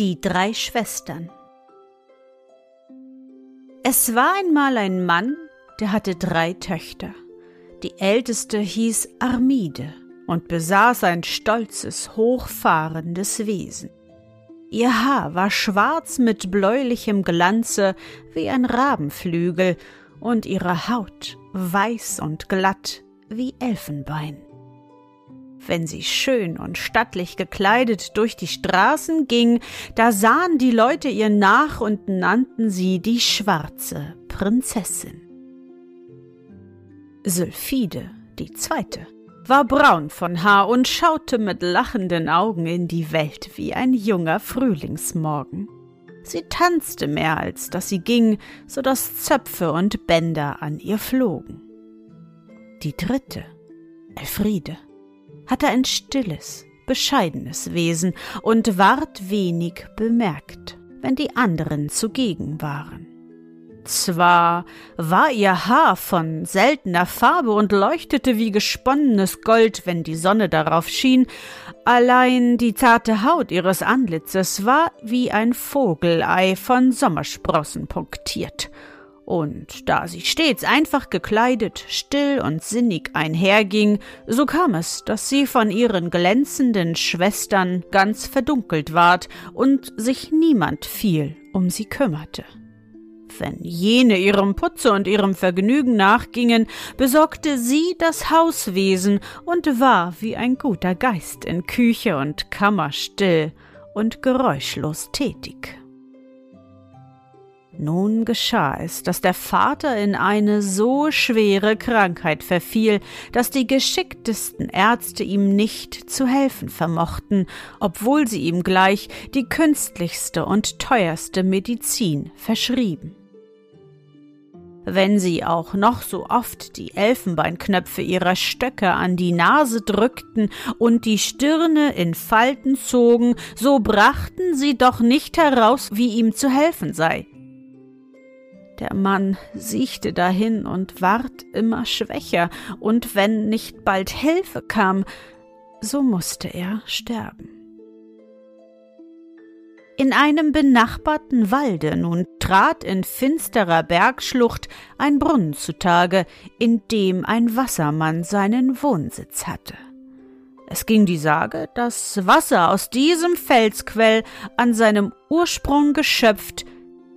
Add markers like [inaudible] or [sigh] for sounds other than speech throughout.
Die drei Schwestern Es war einmal ein Mann, der hatte drei Töchter. Die älteste hieß Armide und besaß ein stolzes, hochfahrendes Wesen. Ihr Haar war schwarz mit bläulichem Glanze wie ein Rabenflügel und ihre Haut weiß und glatt wie Elfenbein wenn sie schön und stattlich gekleidet durch die Straßen ging, da sahen die Leute ihr nach und nannten sie die schwarze Prinzessin. Sylphide, die zweite, war braun von Haar und schaute mit lachenden Augen in die Welt wie ein junger Frühlingsmorgen. Sie tanzte mehr, als dass sie ging, so dass Zöpfe und Bänder an ihr flogen. Die dritte, Elfriede, hatte ein stilles, bescheidenes Wesen und ward wenig bemerkt, wenn die anderen zugegen waren. Zwar war ihr Haar von seltener Farbe und leuchtete wie gesponnenes Gold, wenn die Sonne darauf schien, allein die zarte Haut ihres Antlitzes war wie ein Vogelei von Sommersprossen punktiert, und da sie stets einfach gekleidet, still und sinnig einherging, so kam es, dass sie von ihren glänzenden Schwestern ganz verdunkelt ward und sich niemand viel um sie kümmerte. Wenn jene ihrem Putze und ihrem Vergnügen nachgingen, besorgte sie das Hauswesen und war wie ein guter Geist in Küche und Kammer still und geräuschlos tätig. Nun geschah es, dass der Vater in eine so schwere Krankheit verfiel, dass die geschicktesten Ärzte ihm nicht zu helfen vermochten, obwohl sie ihm gleich die künstlichste und teuerste Medizin verschrieben. Wenn sie auch noch so oft die Elfenbeinknöpfe ihrer Stöcke an die Nase drückten und die Stirne in Falten zogen, so brachten sie doch nicht heraus, wie ihm zu helfen sei. Der Mann siechte dahin und ward immer schwächer, und wenn nicht bald Hilfe kam, so musste er sterben. In einem benachbarten Walde nun trat in finsterer Bergschlucht ein Brunnen zutage, in dem ein Wassermann seinen Wohnsitz hatte. Es ging die Sage, dass Wasser aus diesem Felsquell an seinem Ursprung geschöpft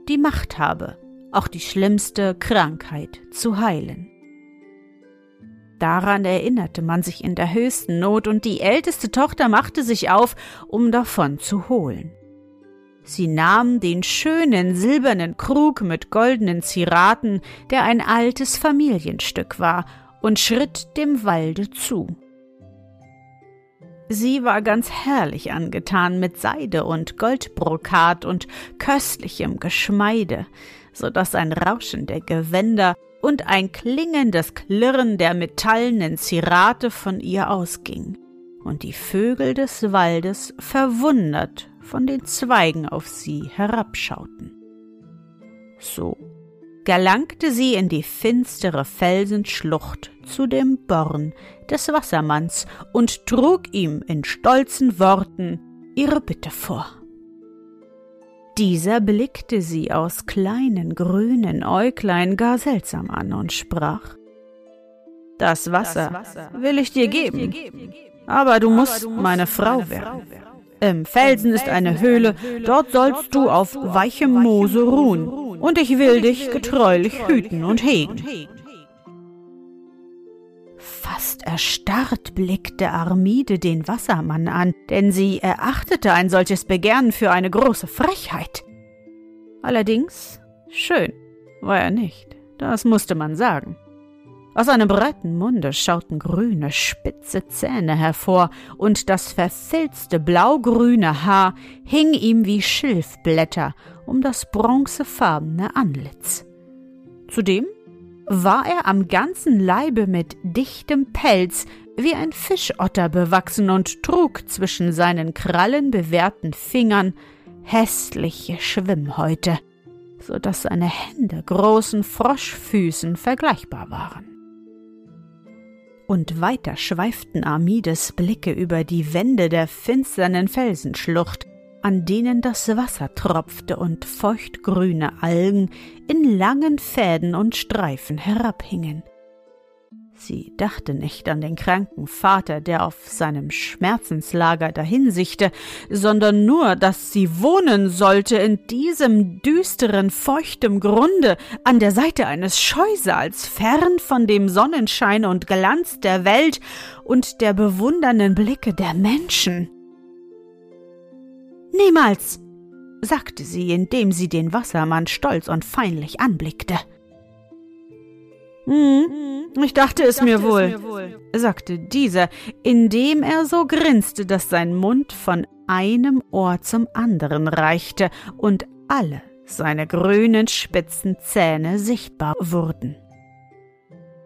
die Macht habe, auch die schlimmste Krankheit zu heilen. Daran erinnerte man sich in der höchsten Not, und die älteste Tochter machte sich auf, um davon zu holen. Sie nahm den schönen silbernen Krug mit goldenen Ziraten, der ein altes Familienstück war, und schritt dem Walde zu. Sie war ganz herrlich angetan mit Seide und Goldbrokat und köstlichem Geschmeide so dass ein Rauschen der Gewänder und ein klingendes Klirren der metallenen Zirate von ihr ausging, und die Vögel des Waldes verwundert von den Zweigen auf sie herabschauten. So gelangte sie in die finstere Felsenschlucht zu dem Born des Wassermanns und trug ihm in stolzen Worten ihre Bitte vor. Dieser blickte sie aus kleinen grünen Äuglein gar seltsam an und sprach Das Wasser, will ich dir geben, aber du musst meine Frau werden. Im Felsen ist eine Höhle, dort sollst du auf weichem Moose ruhen, und ich will dich getreulich hüten und hegen. Fast erstarrt blickte Armide den Wassermann an, denn sie erachtete ein solches Begehren für eine große Frechheit. Allerdings schön war er nicht, das musste man sagen. Aus seinem breiten Munde schauten grüne, spitze Zähne hervor, und das verfilzte blaugrüne Haar hing ihm wie Schilfblätter um das bronzefarbene Antlitz. Zudem war er am ganzen Leibe mit dichtem Pelz wie ein Fischotter bewachsen und trug zwischen seinen krallenbewehrten Fingern hässliche Schwimmhäute, so dass seine Hände großen Froschfüßen vergleichbar waren. Und weiter schweiften Armides Blicke über die Wände der finsternen Felsenschlucht, an denen das Wasser tropfte und feuchtgrüne Algen in langen Fäden und Streifen herabhingen. Sie dachte nicht an den kranken Vater, der auf seinem Schmerzenslager dahinsichte, sondern nur, dass sie wohnen sollte in diesem düsteren, feuchtem Grunde an der Seite eines Scheusals, fern von dem Sonnenschein und Glanz der Welt und der bewundernden Blicke der Menschen. Niemals, sagte sie, indem sie den Wassermann stolz und feinlich anblickte. Hm, ich dachte es, mir, wohl, mir wohl, sagte dieser, indem er so grinste, dass sein Mund von einem Ohr zum anderen reichte und alle seine grünen spitzen Zähne sichtbar wurden.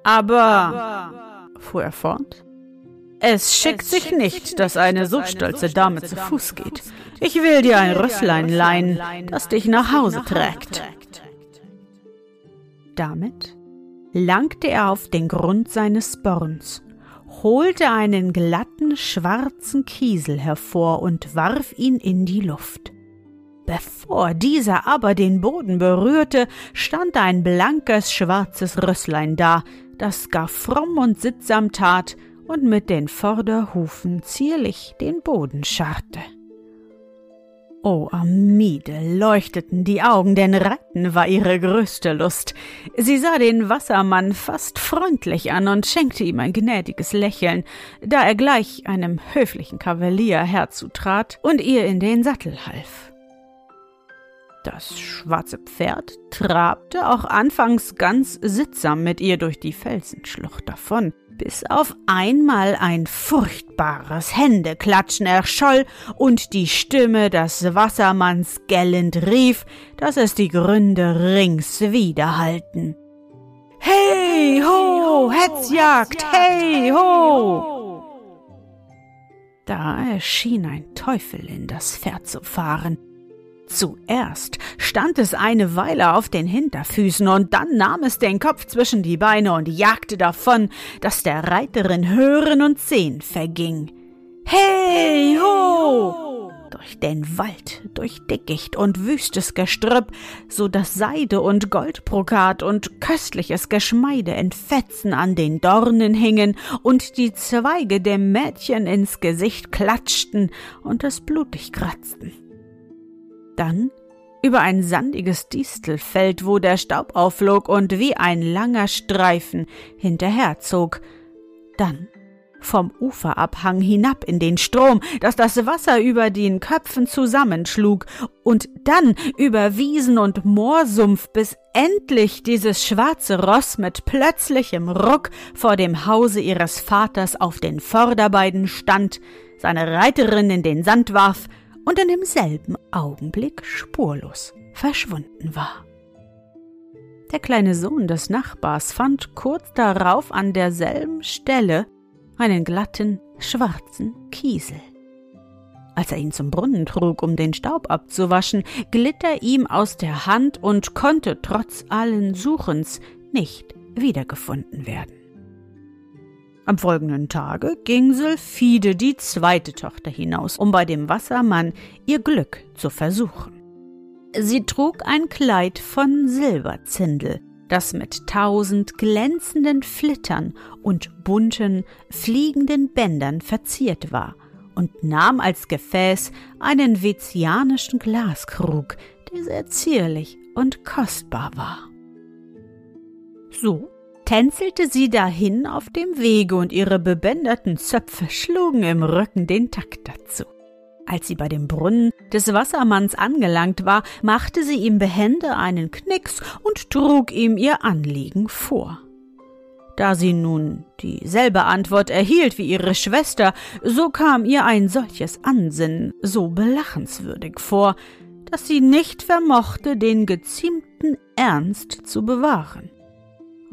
Aber, Aber fuhr er fort, es schickt sich nicht, dass eine so stolze Dame zu Fuß geht. Ich will dir ein Rösslein leihen, das dich nach Hause trägt. Damit langte er auf den Grund seines Borns, holte einen glatten schwarzen Kiesel hervor und warf ihn in die Luft. Bevor dieser aber den Boden berührte, stand ein blankes schwarzes Rösslein da, das gar fromm und sittsam tat und mit den Vorderhufen zierlich den Boden scharrte. O Amide leuchteten die Augen, denn Reiten war ihre größte Lust. Sie sah den Wassermann fast freundlich an und schenkte ihm ein gnädiges Lächeln, da er gleich einem höflichen Kavalier herzutrat und ihr in den Sattel half. Das schwarze Pferd trabte auch anfangs ganz sittsam mit ihr durch die Felsenschlucht davon, bis auf einmal ein furchtbares Händeklatschen erscholl und die Stimme des Wassermanns gellend rief, dass es die Gründe rings widerhallten. Hey ho, Hetzjagd, hey ho! Da erschien ein Teufel in das Pferd zu fahren, Zuerst stand es eine Weile auf den Hinterfüßen und dann nahm es den Kopf zwischen die Beine und jagte davon, dass der Reiterin Hören und Sehen verging. Hey ho! Durch den Wald, durch Dickicht und wüstes Gestrüpp, so dass Seide und Goldbrokat und köstliches Geschmeide in Fetzen an den Dornen hingen und die Zweige dem Mädchen ins Gesicht klatschten und es blutig kratzten. Dann über ein sandiges Distelfeld, wo der Staub aufflog und wie ein langer Streifen hinterherzog. Dann vom Uferabhang hinab in den Strom, dass das Wasser über den Köpfen zusammenschlug, und dann über Wiesen und Moorsumpf, bis endlich dieses schwarze Ross mit plötzlichem Ruck vor dem Hause ihres Vaters auf den Vorderbeinen stand, seine Reiterin in den Sand warf und in demselben Augenblick spurlos verschwunden war. Der kleine Sohn des Nachbars fand kurz darauf an derselben Stelle einen glatten, schwarzen Kiesel. Als er ihn zum Brunnen trug, um den Staub abzuwaschen, glitt er ihm aus der Hand und konnte trotz allen Suchens nicht wiedergefunden werden. Am folgenden Tage ging Sylphide, die zweite Tochter, hinaus, um bei dem Wassermann ihr Glück zu versuchen. Sie trug ein Kleid von Silberzindel, das mit tausend glänzenden Flittern und bunten, fliegenden Bändern verziert war und nahm als Gefäß einen vezianischen Glaskrug, der sehr zierlich und kostbar war. So tänzelte sie dahin auf dem Wege und ihre bebänderten Zöpfe schlugen im Rücken den Takt dazu. Als sie bei dem Brunnen des Wassermanns angelangt war, machte sie ihm behende einen Knicks und trug ihm ihr Anliegen vor. Da sie nun dieselbe Antwort erhielt wie ihre Schwester, so kam ihr ein solches Ansinnen so belachenswürdig vor, dass sie nicht vermochte, den geziemten Ernst zu bewahren.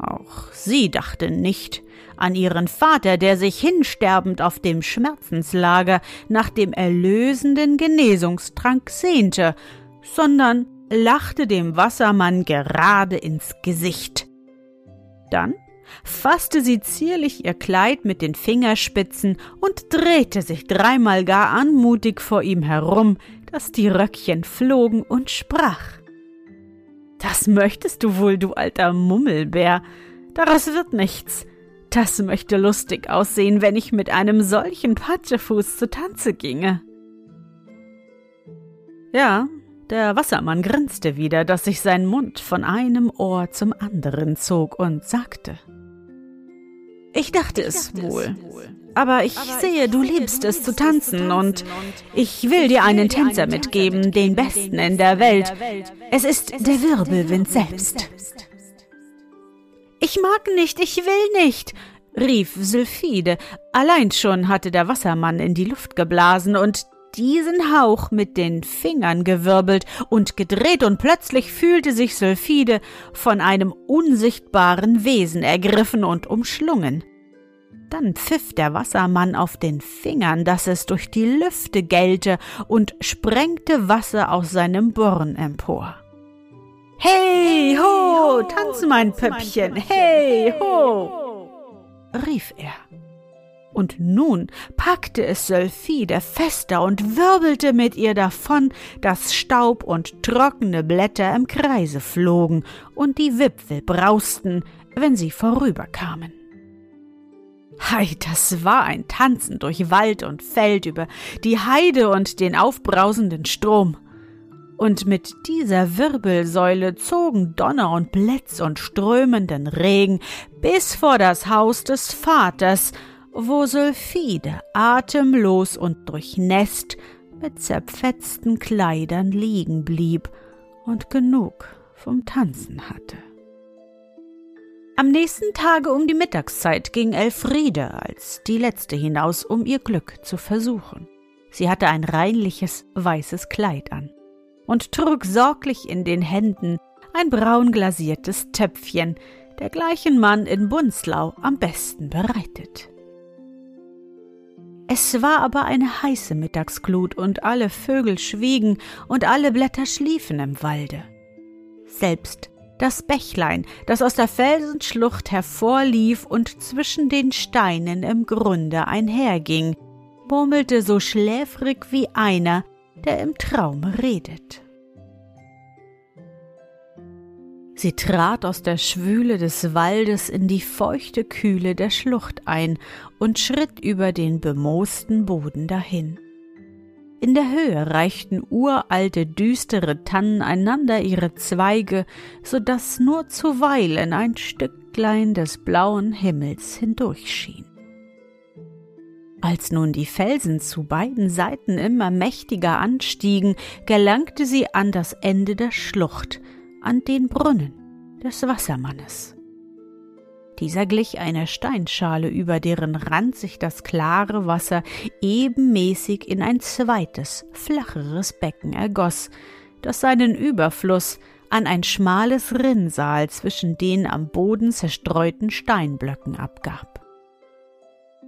Auch sie dachte nicht an ihren Vater, der sich hinsterbend auf dem Schmerzenslager nach dem erlösenden Genesungstrank sehnte, sondern lachte dem Wassermann gerade ins Gesicht. Dann fasste sie zierlich ihr Kleid mit den Fingerspitzen und drehte sich dreimal gar anmutig vor ihm herum, dass die Röckchen flogen und sprach das möchtest du wohl, du alter Mummelbär. Daraus wird nichts. Das möchte lustig aussehen, wenn ich mit einem solchen Patschefuß zu Tanze ginge. Ja, der Wassermann grinste wieder, dass sich sein Mund von einem Ohr zum anderen zog und sagte Ich dachte, ich dachte es wohl. Es wohl. Aber ich sehe, du liebst es zu tanzen und ich will dir einen Tänzer mitgeben, den besten in der Welt. Es ist der Wirbelwind selbst. Ich mag nicht, ich will nicht, rief Sylphide. Allein schon hatte der Wassermann in die Luft geblasen und diesen Hauch mit den Fingern gewirbelt und gedreht, und plötzlich fühlte sich Sylphide von einem unsichtbaren Wesen ergriffen und umschlungen. Dann pfiff der Wassermann auf den Fingern, dass es durch die Lüfte gellte und sprengte Wasser aus seinem Born empor. Hey ho, tanz mein Püppchen, hey ho, rief er. Und nun packte es Sölfide fester und wirbelte mit ihr davon, dass Staub und trockene Blätter im Kreise flogen und die Wipfel brausten, wenn sie vorüberkamen. Hei, das war ein Tanzen durch Wald und Feld über die Heide und den aufbrausenden Strom. Und mit dieser Wirbelsäule zogen Donner und Blitz und strömenden Regen bis vor das Haus des Vaters, wo Sylphide atemlos und durchnässt mit zerfetzten Kleidern liegen blieb und genug vom Tanzen hatte. Am nächsten Tage um die Mittagszeit ging Elfriede als die letzte hinaus, um ihr Glück zu versuchen. Sie hatte ein reinliches weißes Kleid an und trug sorglich in den Händen ein braun glasiertes Töpfchen, dergleichen man in Bunzlau am besten bereitet. Es war aber eine heiße Mittagsglut und alle Vögel schwiegen und alle Blätter schliefen im Walde. Selbst das Bächlein, das aus der Felsenschlucht hervorlief und zwischen den Steinen im Grunde einherging, murmelte so schläfrig wie einer, der im Traum redet. Sie trat aus der Schwüle des Waldes in die feuchte Kühle der Schlucht ein und schritt über den bemoosten Boden dahin. In der Höhe reichten uralte, düstere Tannen einander ihre Zweige, so dass nur zuweilen ein Stücklein des blauen Himmels hindurchschien. Als nun die Felsen zu beiden Seiten immer mächtiger anstiegen, gelangte sie an das Ende der Schlucht, an den Brunnen des Wassermannes. Dieser glich einer Steinschale, über deren Rand sich das klare Wasser ebenmäßig in ein zweites, flacheres Becken ergoss, das seinen Überfluss an ein schmales Rinnsal zwischen den am Boden zerstreuten Steinblöcken abgab.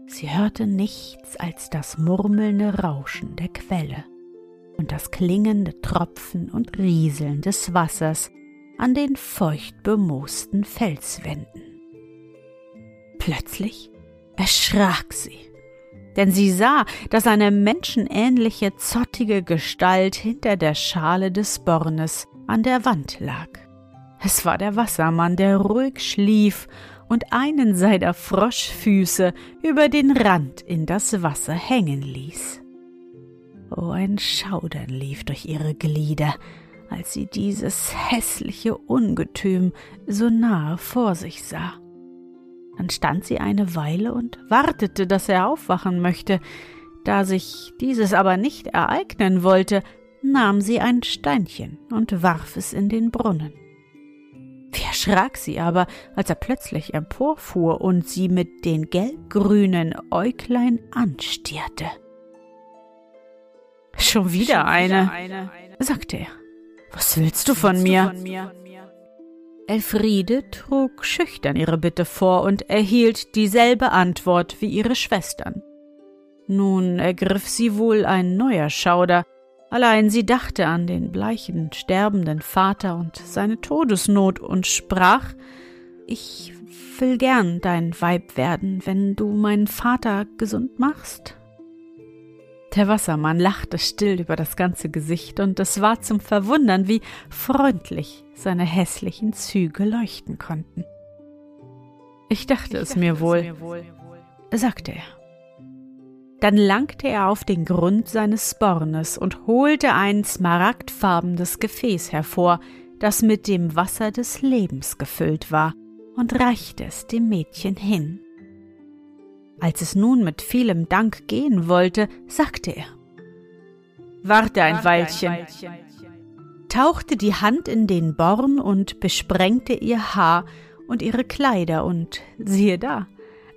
Sie hörte nichts als das murmelnde Rauschen der Quelle und das klingende Tropfen und Rieseln des Wassers an den feucht bemoosten Felswänden. Plötzlich erschrak sie, denn sie sah, dass eine menschenähnliche, zottige Gestalt hinter der Schale des Bornes an der Wand lag. Es war der Wassermann, der ruhig schlief und einen seiner Froschfüße über den Rand in das Wasser hängen ließ. Oh, ein Schaudern lief durch ihre Glieder, als sie dieses hässliche Ungetüm so nahe vor sich sah. Dann stand sie eine Weile und wartete, dass er aufwachen möchte. Da sich dieses aber nicht ereignen wollte, nahm sie ein Steinchen und warf es in den Brunnen. Wie erschrak sie aber, als er plötzlich emporfuhr und sie mit den gelbgrünen Äuglein anstierte. Schon wieder, Schon eine, eine, sagte er. Was willst du von mir? Von mir? Elfriede trug schüchtern ihre Bitte vor und erhielt dieselbe Antwort wie ihre Schwestern. Nun ergriff sie wohl ein neuer Schauder, allein sie dachte an den bleichen, sterbenden Vater und seine Todesnot und sprach Ich will gern dein Weib werden, wenn du meinen Vater gesund machst. Der Wassermann lachte still über das ganze Gesicht, und es war zum Verwundern, wie freundlich seine hässlichen Züge leuchten konnten. Ich dachte, ich es, dachte mir, wohl, es mir wohl, sagte er. Dann langte er auf den Grund seines Bornes und holte ein smaragdfarbenes Gefäß hervor, das mit dem Wasser des Lebens gefüllt war, und reichte es dem Mädchen hin. Als es nun mit vielem Dank gehen wollte, sagte er Warte ein Weilchen, tauchte die Hand in den Born und besprengte ihr Haar und ihre Kleider, und siehe da,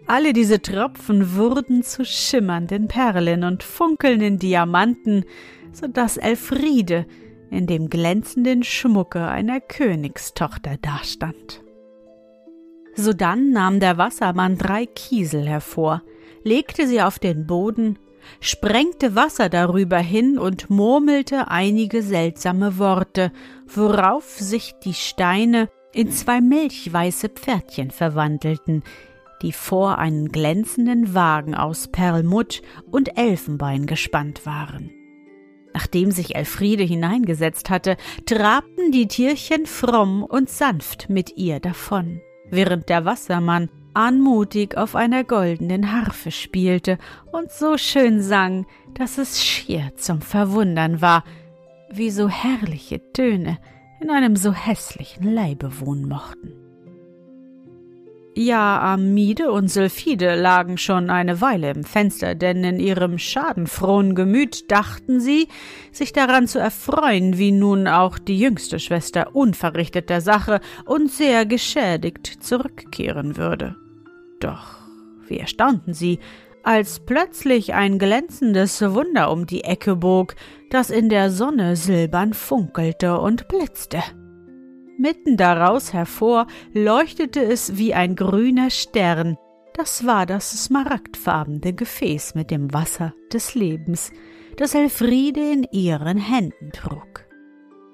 alle diese Tropfen wurden zu schimmernden Perlen und funkelnden Diamanten, so dass Elfriede in dem glänzenden Schmucke einer Königstochter dastand. Sodann nahm der Wassermann drei Kiesel hervor, legte sie auf den Boden, sprengte Wasser darüber hin und murmelte einige seltsame Worte, worauf sich die Steine in zwei milchweiße Pferdchen verwandelten, die vor einen glänzenden Wagen aus Perlmutt und Elfenbein gespannt waren. Nachdem sich Elfriede hineingesetzt hatte, trabten die Tierchen fromm und sanft mit ihr davon während der Wassermann anmutig auf einer goldenen Harfe spielte und so schön sang, dass es schier zum Verwundern war, wie so herrliche Töne in einem so hässlichen Leibe wohnen mochten. Ja, Amide und Sylphide lagen schon eine Weile im Fenster, denn in ihrem schadenfrohen Gemüt dachten sie, sich daran zu erfreuen, wie nun auch die jüngste Schwester unverrichtet der Sache und sehr geschädigt zurückkehren würde. Doch wie erstaunten sie, als plötzlich ein glänzendes Wunder um die Ecke bog, das in der Sonne silbern funkelte und blitzte. Mitten daraus hervor leuchtete es wie ein grüner Stern. Das war das smaragdfarbene Gefäß mit dem Wasser des Lebens, das Elfriede in ihren Händen trug.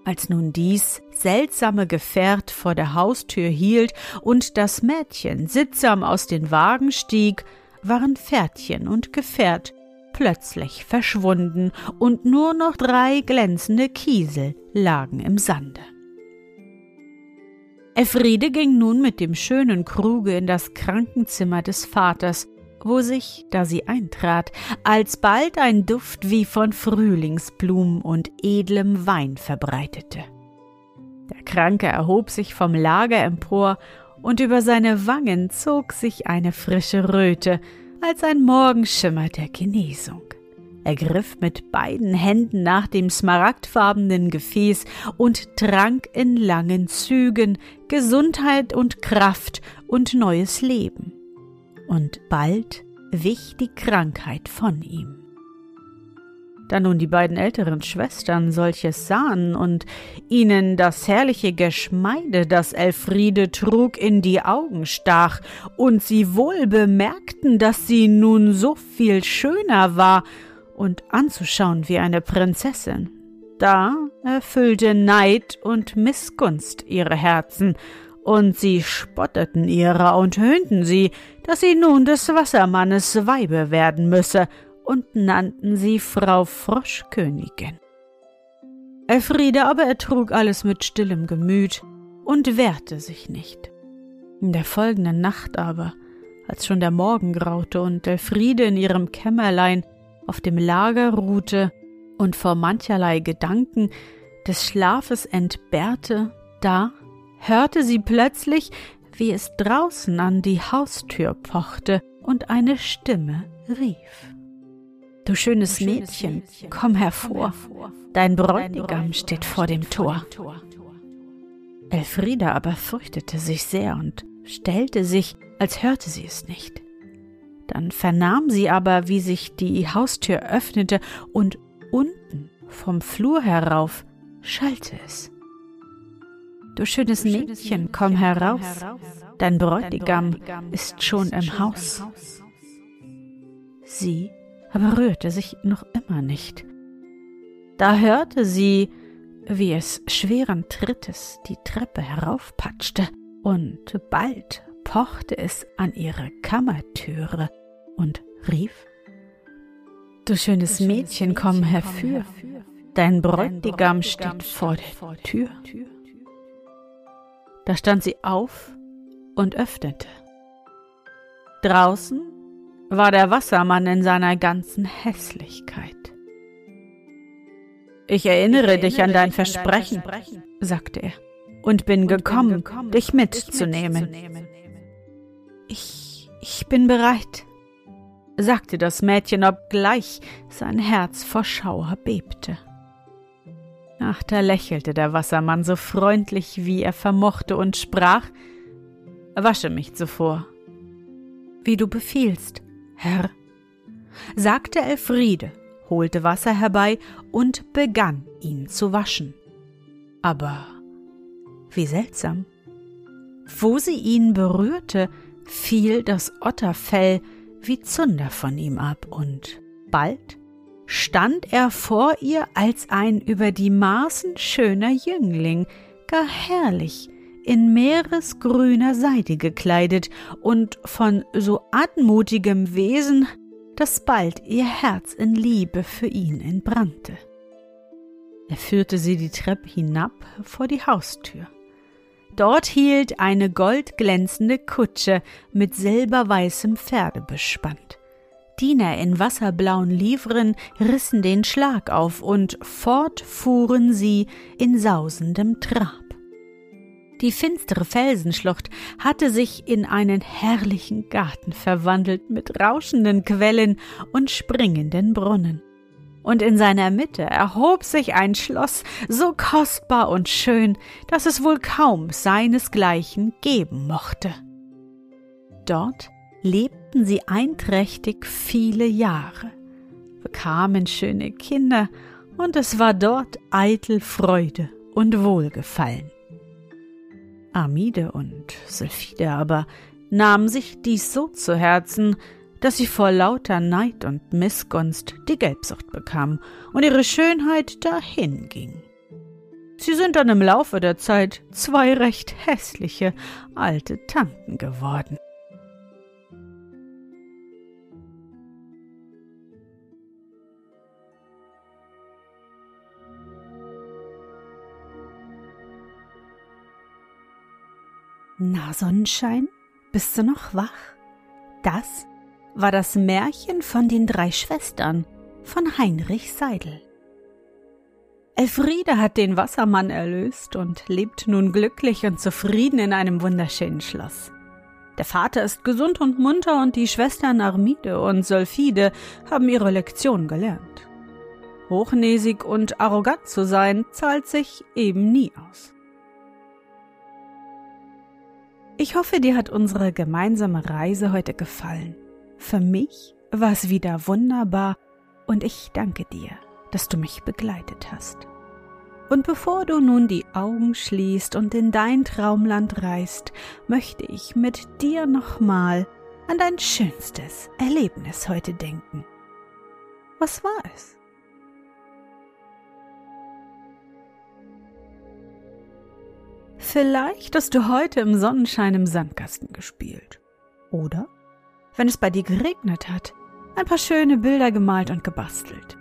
Als nun dies seltsame Gefährt vor der Haustür hielt und das Mädchen sittsam aus den Wagen stieg, waren Pferdchen und Gefährt plötzlich verschwunden und nur noch drei glänzende Kiesel lagen im Sande. Elfriede ging nun mit dem schönen Kruge in das Krankenzimmer des Vaters, wo sich, da sie eintrat, alsbald ein Duft wie von Frühlingsblumen und edlem Wein verbreitete. Der Kranke erhob sich vom Lager empor, und über seine Wangen zog sich eine frische Röte, als ein Morgenschimmer der Genesung. Er griff mit beiden Händen nach dem smaragdfarbenen Gefäß und trank in langen Zügen Gesundheit und Kraft und neues Leben. Und bald wich die Krankheit von ihm. Da nun die beiden älteren Schwestern solches sahen und ihnen das herrliche Geschmeide, das Elfriede trug, in die Augen stach, und sie wohl bemerkten, dass sie nun so viel schöner war und anzuschauen wie eine Prinzessin. Da erfüllte Neid und Missgunst ihre Herzen, und sie spotteten ihrer und höhnten sie, dass sie nun des Wassermannes Weibe werden müsse, und nannten sie Frau Froschkönigin. Elfriede aber ertrug alles mit stillem Gemüt und wehrte sich nicht. In der folgenden Nacht aber, als schon der Morgen graute und Elfriede in ihrem Kämmerlein auf dem Lager ruhte, und vor mancherlei Gedanken des Schlafes entbehrte, da hörte sie plötzlich, wie es draußen an die Haustür pochte und eine Stimme rief. Du schönes Mädchen, komm hervor, dein Bräutigam steht vor dem Tor. Elfrieda aber fürchtete sich sehr und stellte sich, als hörte sie es nicht. Dann vernahm sie aber, wie sich die Haustür öffnete und unten vom Flur herauf schallte es. Du schönes Mädchen, komm heraus, dein Bräutigam ist schon im Haus. Sie aber rührte sich noch immer nicht. Da hörte sie, wie es schweren Trittes die Treppe heraufpatschte, und bald pochte es an ihre Kammertüre und rief Du schönes Mädchen, komm herfür, dein Bräutigam steht vor der Tür. Da stand sie auf und öffnete. Draußen war der Wassermann in seiner ganzen Hässlichkeit. Ich erinnere, ich erinnere dich an dein, Versprechen, Versprechen, sagte er, und bin, und gekommen, bin gekommen, dich mitzunehmen. mitzunehmen. Ich, ich bin bereit, sagte das Mädchen, obgleich sein Herz vor Schauer bebte. Ach, da lächelte der Wassermann so freundlich, wie er vermochte, und sprach Wasche mich zuvor. Wie du befiehlst, Herr, sagte Elfriede, holte Wasser herbei und begann ihn zu waschen. Aber wie seltsam. Wo sie ihn berührte, fiel das Otterfell wie Zunder von ihm ab, und bald stand er vor ihr als ein über die Maßen schöner Jüngling, gar herrlich, in meeresgrüner Seide gekleidet und von so anmutigem Wesen, dass bald ihr Herz in Liebe für ihn entbrannte. Er führte sie die Treppe hinab vor die Haustür. Dort hielt eine goldglänzende Kutsche mit silberweißem Pferde bespannt. Diener in wasserblauen Livren rissen den Schlag auf und fort fuhren sie in sausendem Trab. Die finstere Felsenschlucht hatte sich in einen herrlichen Garten verwandelt mit rauschenden Quellen und springenden Brunnen und in seiner Mitte erhob sich ein Schloss so kostbar und schön, dass es wohl kaum seinesgleichen geben mochte. Dort lebten sie einträchtig viele Jahre, bekamen schöne Kinder, und es war dort eitel Freude und Wohlgefallen. Amide und Sylphide aber nahmen sich dies so zu Herzen, dass sie vor lauter Neid und Missgunst die Gelbsucht bekam und ihre Schönheit dahinging. Sie sind dann im Laufe der Zeit zwei recht hässliche alte Tanten geworden. Na, Sonnenschein, bist du noch wach? Das war das Märchen von den drei Schwestern von Heinrich Seidel. Elfriede hat den Wassermann erlöst und lebt nun glücklich und zufrieden in einem wunderschönen Schloss. Der Vater ist gesund und munter und die Schwestern Armide und Solfide haben ihre Lektion gelernt. Hochnäsig und arrogant zu sein, zahlt sich eben nie aus. Ich hoffe, dir hat unsere gemeinsame Reise heute gefallen. Für mich war es wieder wunderbar und ich danke dir, dass du mich begleitet hast. Und bevor du nun die Augen schließt und in dein Traumland reist, möchte ich mit dir nochmal an dein schönstes Erlebnis heute denken. Was war es? Vielleicht hast du heute im Sonnenschein im Sandkasten gespielt. Oder wenn es bei dir geregnet hat, ein paar schöne Bilder gemalt und gebastelt.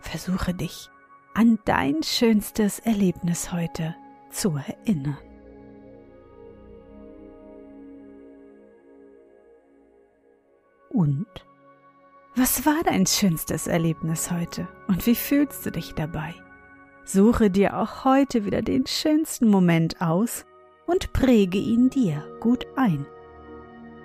Versuche dich an dein schönstes Erlebnis heute zu erinnern. Und Was war dein schönstes Erlebnis heute und wie fühlst du dich dabei? Suche dir auch heute wieder den schönsten Moment aus und präge ihn dir gut ein.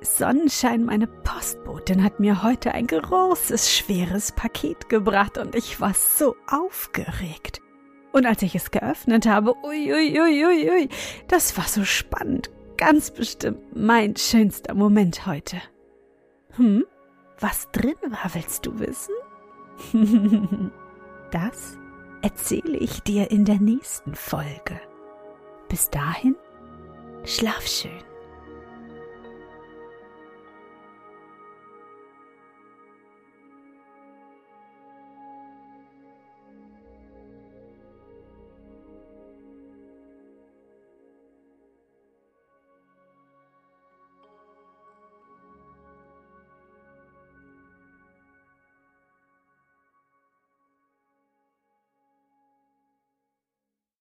Sonnenschein, meine Postbotin hat mir heute ein großes, schweres Paket gebracht und ich war so aufgeregt. Und als ich es geöffnet habe, ui, ui, ui, ui, ui, das war so spannend. Ganz bestimmt mein schönster Moment heute. Hm? Was drin war, willst du wissen? [laughs] das erzähle ich dir in der nächsten Folge. Bis dahin, schlaf schön.